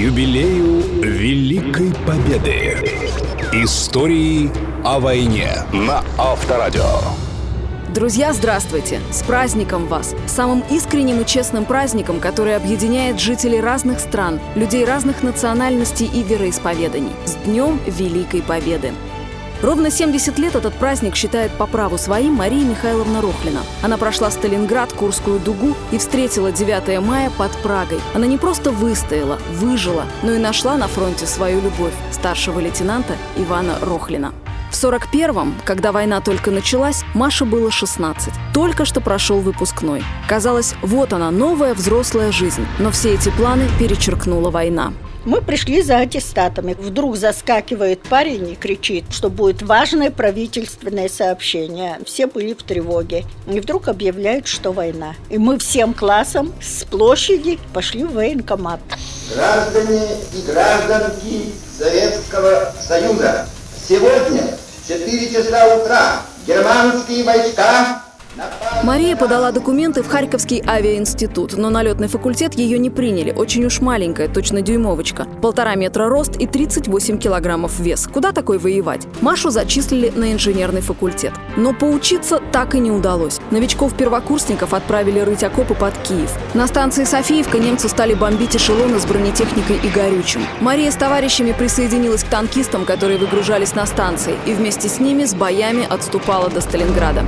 юбилею Великой Победы. Истории о войне на Авторадио. Друзья, здравствуйте! С праздником вас! Самым искренним и честным праздником, который объединяет жителей разных стран, людей разных национальностей и вероисповеданий. С Днем Великой Победы! Ровно 70 лет этот праздник считает по праву своим Мария Михайловна Рохлина. Она прошла Сталинград, Курскую дугу и встретила 9 мая под Прагой. Она не просто выстояла, выжила, но и нашла на фронте свою любовь старшего лейтенанта Ивана Рохлина. В 41-м, когда война только началась, Маше было 16. Только что прошел выпускной. Казалось, вот она, новая взрослая жизнь. Но все эти планы перечеркнула война. Мы пришли за аттестатами. Вдруг заскакивает парень и кричит, что будет важное правительственное сообщение. Все были в тревоге. И вдруг объявляют, что война. И мы всем классом с площади пошли в военкомат. Граждане и гражданки Советского Союза, сегодня в 4 часа утра германские войска Мария подала документы в Харьковский авиаинститут, но на летный факультет ее не приняли. Очень уж маленькая, точно дюймовочка. Полтора метра рост и 38 килограммов вес. Куда такой воевать? Машу зачислили на инженерный факультет. Но поучиться так и не удалось. Новичков-первокурсников отправили рыть окопы под Киев. На станции Софиевка немцы стали бомбить эшелоны с бронетехникой и горючим. Мария с товарищами присоединилась к танкистам, которые выгружались на станции, и вместе с ними с боями отступала до Сталинграда.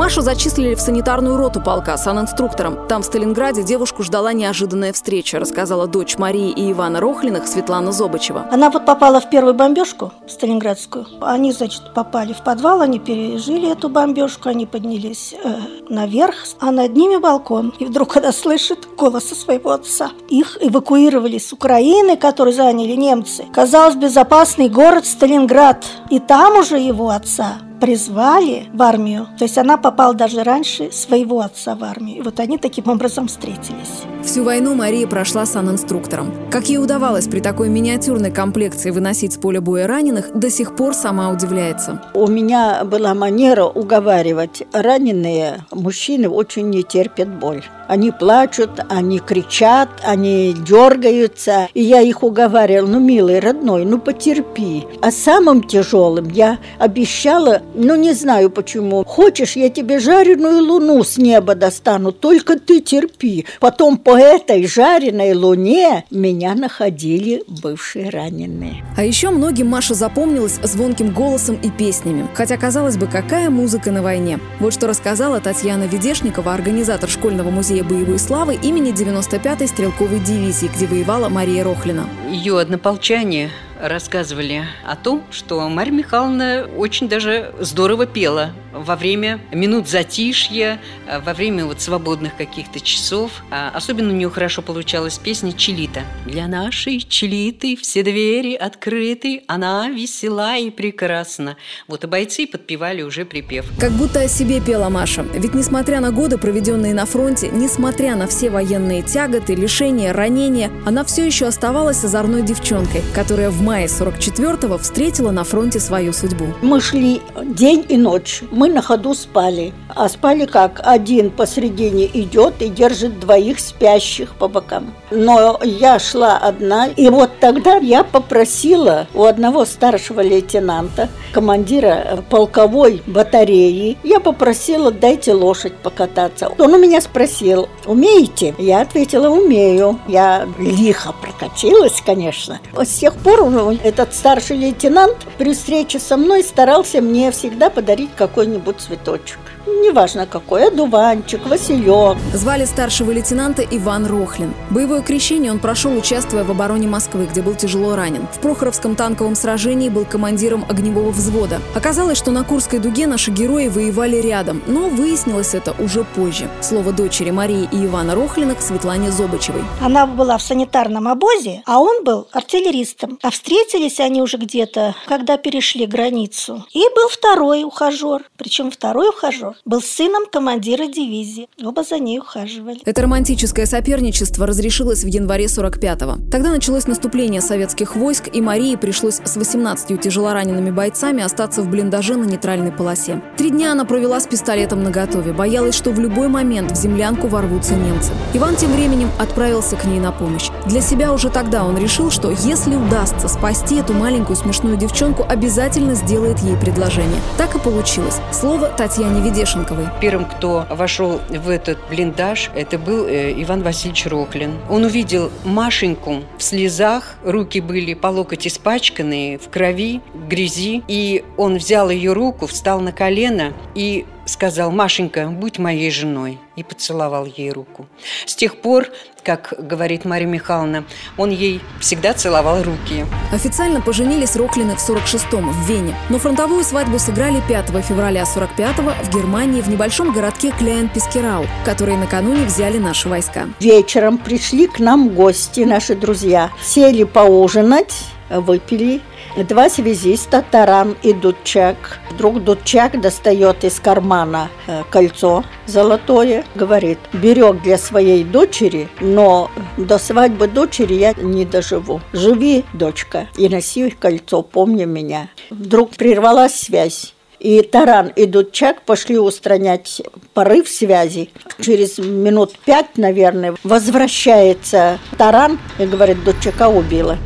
Машу зачислили в санитарную роту полка санинструктором. Там, в Сталинграде, девушку ждала неожиданная встреча, рассказала дочь Марии и Ивана Рохлиных Светлана Зобычева. Она вот попала в первую бомбежку, сталинградскую. Они, значит, попали в подвал, они пережили эту бомбежку, они поднялись э, наверх, а над ними балкон. И вдруг она слышит голос своего отца. Их эвакуировали с Украины, которую заняли немцы. Казалось, безопасный город Сталинград. И там уже его отца призвали в армию. То есть она попала даже раньше своего отца в армию. И вот они таким образом встретились. Всю войну Мария прошла санинструктором. Как ей удавалось при такой миниатюрной комплекции выносить с поля боя раненых, до сих пор сама удивляется. У меня была манера уговаривать. Раненые мужчины очень не терпят боль. Они плачут, они кричат, они дергаются. И я их уговаривала, ну, милый, родной, ну, потерпи. А самым тяжелым я обещала, ну, не знаю почему, хочешь, я тебе жареную луну с неба достану, только ты терпи. Потом по этой жареной луне меня находили бывшие раненые. А еще многим Маша запомнилась звонким голосом и песнями. Хотя, казалось бы, какая музыка на войне. Вот что рассказала Татьяна Ведешникова, организатор школьного музея боевой славы имени 95-й стрелковой дивизии, где воевала Мария Рохлина. Ее однополчане рассказывали о том, что Марья Михайловна очень даже здорово пела во время минут затишья, э, во время вот свободных каких-то часов. А особенно у нее хорошо получалась песня «Челита». «Для нашей Челиты все двери открыты, она весела и прекрасна». Вот и бойцы подпевали уже припев. Как будто о себе пела Маша. Ведь несмотря на годы, проведенные на фронте, несмотря на все военные тяготы, лишения, ранения, она все еще оставалась озорной девчонкой, которая в мае 44-го встретила на фронте свою судьбу. Мы шли день и ночь мы на ходу спали. А спали как? Один посредине идет и держит двоих спящих по бокам. Но я шла одна, и вот тогда я попросила у одного старшего лейтенанта, командира полковой батареи, я попросила, дайте лошадь покататься. Он у меня спросил, умеете? Я ответила, умею. Я лихо прокатилась, конечно. С тех пор этот старший лейтенант при встрече со мной старался мне всегда подарить какой-нибудь цветочек неважно какой, одуванчик, василек. Звали старшего лейтенанта Иван Рохлин. Боевое крещение он прошел, участвуя в обороне Москвы, где был тяжело ранен. В Прохоровском танковом сражении был командиром огневого взвода. Оказалось, что на Курской дуге наши герои воевали рядом, но выяснилось это уже позже. Слово дочери Марии и Ивана Рохлина к Светлане Зобычевой. Она была в санитарном обозе, а он был артиллеристом. А встретились они уже где-то, когда перешли границу. И был второй ухажер. Причем второй ухажер был сыном командира дивизии. Оба за ней ухаживали. Это романтическое соперничество разрешилось в январе 45-го. Тогда началось наступление советских войск, и Марии пришлось с 18 тяжелоранеными бойцами остаться в блиндаже на нейтральной полосе. Три дня она провела с пистолетом наготове, боялась, что в любой момент в землянку ворвутся немцы. Иван тем временем отправился к ней на помощь. Для себя уже тогда он решил, что если удастся спасти эту маленькую смешную девчонку, обязательно сделает ей предложение. Так и получилось. Слово Татьяне Ведешенковой. Первым, кто вошел в этот блиндаж, это был э, Иван Васильевич Роклин. Он увидел Машеньку в слезах, руки были по локоть испачканные, в крови, грязи, и он взял ее руку, встал на колено и сказал, Машенька, будь моей женой, и поцеловал ей руку. С тех пор, как говорит Мария Михайловна, он ей всегда целовал руки. Официально поженились Роклины в 46-м в Вене, но фронтовую свадьбу сыграли 5 февраля 45-го в Германии в небольшом городке Кляйн-Пискерау, который накануне взяли наши войска. Вечером пришли к нам гости, наши друзья. Сели поужинать, выпили. Два связиста, Таран и Дудчак. Вдруг Дудчак достает из кармана э, кольцо золотое, говорит, берег для своей дочери, но до свадьбы дочери я не доживу. Живи, дочка, и носи кольцо, помни меня. Вдруг прервалась связь. И Таран и Дудчак пошли устранять порыв связи. Через минут пять, наверное, возвращается Таран и говорит, Дудчака убила.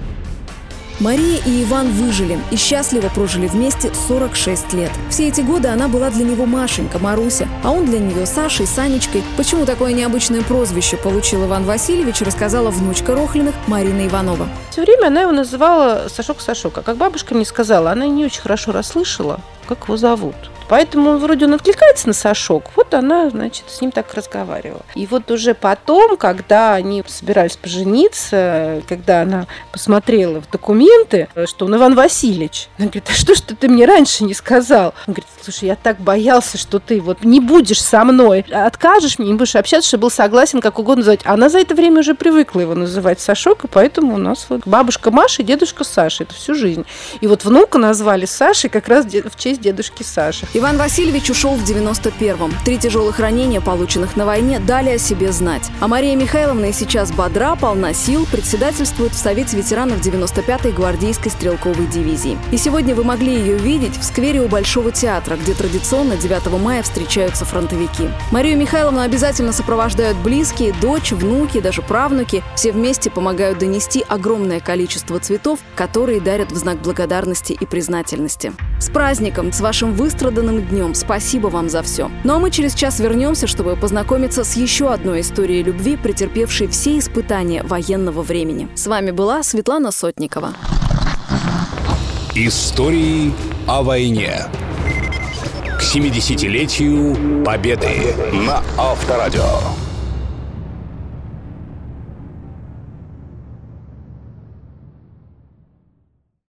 Мария и Иван выжили и счастливо прожили вместе 46 лет. Все эти годы она была для него Машенька, Маруся, а он для нее Сашей, Санечкой. Почему такое необычное прозвище получил Иван Васильевич, рассказала внучка Рохлиных Марина Иванова. Все время она его называла Сашок Сашок. А как бабушка мне сказала, она не очень хорошо расслышала, как его зовут. Поэтому вроде он откликается на Сашок. Вот она, значит, с ним так разговаривала. И вот уже потом, когда они собирались пожениться, когда она посмотрела в документы, что он Иван Васильевич, она говорит, а что ж ты мне раньше не сказал? Он говорит, слушай, я так боялся, что ты вот не будешь со мной, откажешь мне, не будешь общаться, что был согласен как угодно называть. Она за это время уже привыкла его называть Сашок, и поэтому у нас вот бабушка Маша и дедушка Саша. Это всю жизнь. И вот внука назвали Сашей как раз в честь дедушки Саши. Иван Васильевич ушел в 91-м. Три тяжелых ранения, полученных на войне, дали о себе знать. А Мария Михайловна и сейчас бодра, полна сил, председательствует в Совете ветеранов 95-й гвардейской стрелковой дивизии. И сегодня вы могли ее видеть в сквере у Большого театра, где традиционно 9 мая встречаются фронтовики. Марию Михайловну обязательно сопровождают близкие, дочь, внуки, даже правнуки. Все вместе помогают донести огромное количество цветов, которые дарят в знак благодарности и признательности. С праздником, с вашим выстраданным днем. Спасибо вам за все. Ну а мы через час вернемся, чтобы познакомиться с еще одной историей любви, претерпевшей все испытания военного времени. С вами была Светлана Сотникова. Истории о войне. К 70-летию Победы на Авторадио.